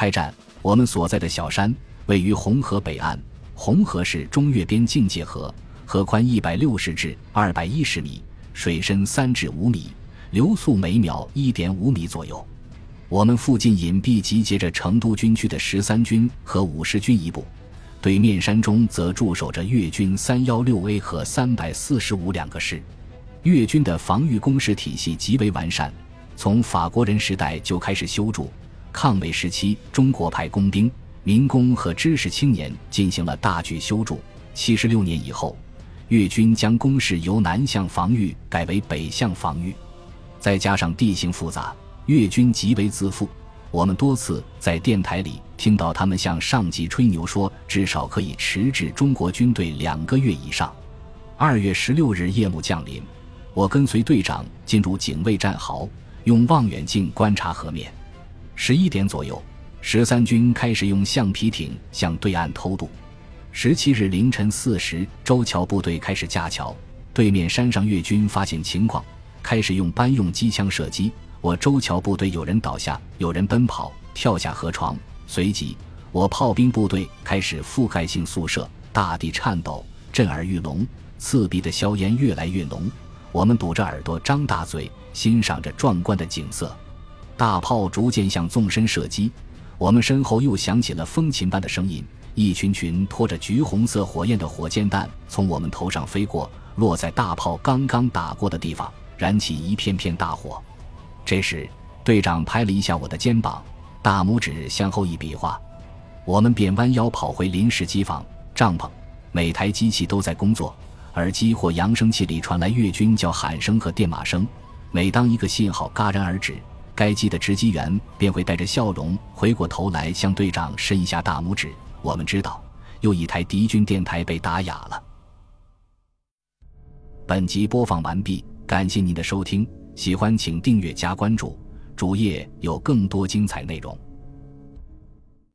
开战，我们所在的小山位于红河北岸，红河是中越边境界河，河宽一百六十至二百一十米，水深三至五米，流速每秒一点五米左右。我们附近隐蔽集结着成都军区的十三军和五十军一部，对面山中则驻守着越军三幺六 A 和三百四十五两个师。越军的防御工事体系极为完善，从法国人时代就开始修筑。抗美时期，中国派工兵、民工和知识青年进行了大举修筑。七十六年以后，越军将攻势由南向防御改为北向防御，再加上地形复杂，越军极为自负。我们多次在电台里听到他们向上级吹牛说，至少可以迟滞中国军队两个月以上。二月十六日夜幕降临。我跟随队长进入警卫战壕，用望远镜观察河面。十一点左右，十三军开始用橡皮艇向对岸偷渡。十七日凌晨四时，周桥部队开始架桥。对面山上越军发现情况，开始用班用机枪射击。我周桥部队有人倒下，有人奔跑，跳下河床。随即，我炮兵部队开始覆盖性宿射，大地颤抖，震耳欲聋，刺鼻的硝烟越来越浓。我们堵着耳朵，张大嘴，欣赏着壮观的景色。大炮逐渐向纵深射击，我们身后又响起了风琴般的声音。一群群拖着橘红色火焰的火箭弹从我们头上飞过，落在大炮刚刚打过的地方，燃起一片片大火。这时，队长拍了一下我的肩膀，大拇指向后一比划，我们便弯腰跑回临时机房帐篷，每台机器都在工作。耳机或扬声器里传来越军叫喊声和电码声。每当一个信号戛然而止，该机的值机员便会带着笑容回过头来向队长伸一下大拇指。我们知道，又一台敌军电台被打哑了。本集播放完毕，感谢您的收听，喜欢请订阅加关注，主页有更多精彩内容。